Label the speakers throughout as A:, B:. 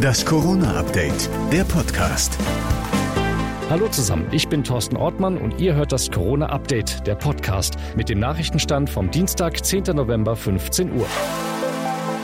A: Das Corona-Update, der Podcast.
B: Hallo zusammen, ich bin Thorsten Ortmann und ihr hört das Corona-Update, der Podcast, mit dem Nachrichtenstand vom Dienstag, 10. November, 15 Uhr.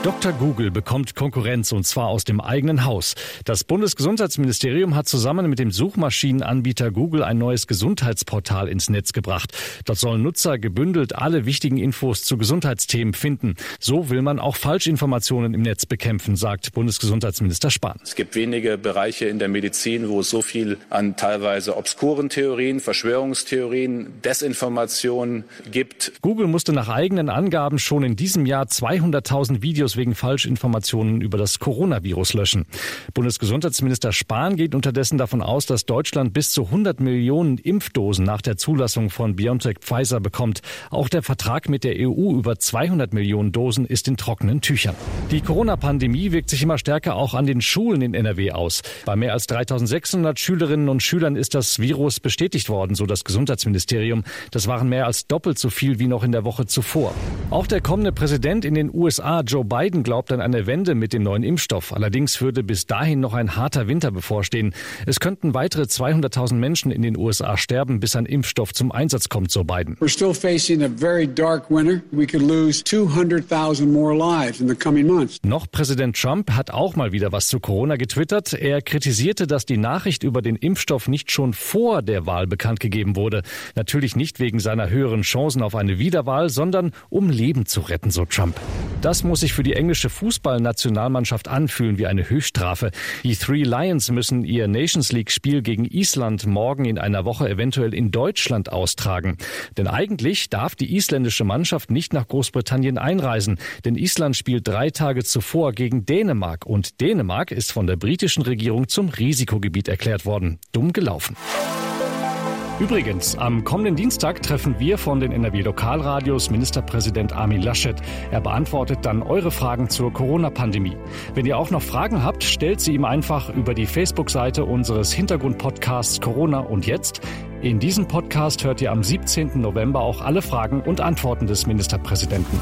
B: Dr. Google bekommt Konkurrenz und zwar aus dem eigenen Haus. Das Bundesgesundheitsministerium hat zusammen mit dem Suchmaschinenanbieter Google ein neues Gesundheitsportal ins Netz gebracht. Dort sollen Nutzer gebündelt alle wichtigen Infos zu Gesundheitsthemen finden. So will man auch Falschinformationen im Netz bekämpfen, sagt Bundesgesundheitsminister Spahn.
C: Es gibt wenige Bereiche in der Medizin, wo es so viel an teilweise obskuren Theorien, Verschwörungstheorien, Desinformationen gibt.
B: Google musste nach eigenen Angaben schon in diesem Jahr 200.000 Videos wegen Falschinformationen über das Coronavirus löschen. Bundesgesundheitsminister Spahn geht unterdessen davon aus, dass Deutschland bis zu 100 Millionen Impfdosen nach der Zulassung von BioNTech Pfizer bekommt. Auch der Vertrag mit der EU über 200 Millionen Dosen ist in trockenen Tüchern. Die Corona-Pandemie wirkt sich immer stärker auch an den Schulen in NRW aus. Bei mehr als 3600 Schülerinnen und Schülern ist das Virus bestätigt worden, so das Gesundheitsministerium. Das waren mehr als doppelt so viel wie noch in der Woche zuvor. Auch der kommende Präsident in den USA, Joe Biden, Biden glaubt an eine Wende mit dem neuen Impfstoff. Allerdings würde bis dahin noch ein harter Winter bevorstehen. Es könnten weitere 200.000 Menschen in den USA sterben, bis ein Impfstoff zum Einsatz kommt, so Biden. We're still facing a very dark winter. We could lose 200,000 more lives in the coming months. Noch Präsident Trump hat auch mal wieder was zu Corona getwittert. Er kritisierte, dass die Nachricht über den Impfstoff nicht schon vor der Wahl bekannt gegeben wurde. Natürlich nicht wegen seiner höheren Chancen auf eine Wiederwahl, sondern um Leben zu retten, so Trump. Das muss sich für die englische Fußballnationalmannschaft anfühlen wie eine Höchststrafe. Die Three Lions müssen ihr Nations League Spiel gegen Island morgen in einer Woche eventuell in Deutschland austragen. Denn eigentlich darf die isländische Mannschaft nicht nach Großbritannien einreisen, denn Island spielt drei Tage zuvor gegen Dänemark und Dänemark ist von der britischen Regierung zum Risikogebiet erklärt worden. Dumm gelaufen. Übrigens, am kommenden Dienstag treffen wir von den NRW Lokalradios Ministerpräsident Armin Laschet. Er beantwortet dann eure Fragen zur Corona-Pandemie. Wenn ihr auch noch Fragen habt, stellt sie ihm einfach über die Facebook-Seite unseres Hintergrundpodcasts Corona und jetzt. In diesem Podcast hört ihr am 17. November auch alle Fragen und Antworten des Ministerpräsidenten.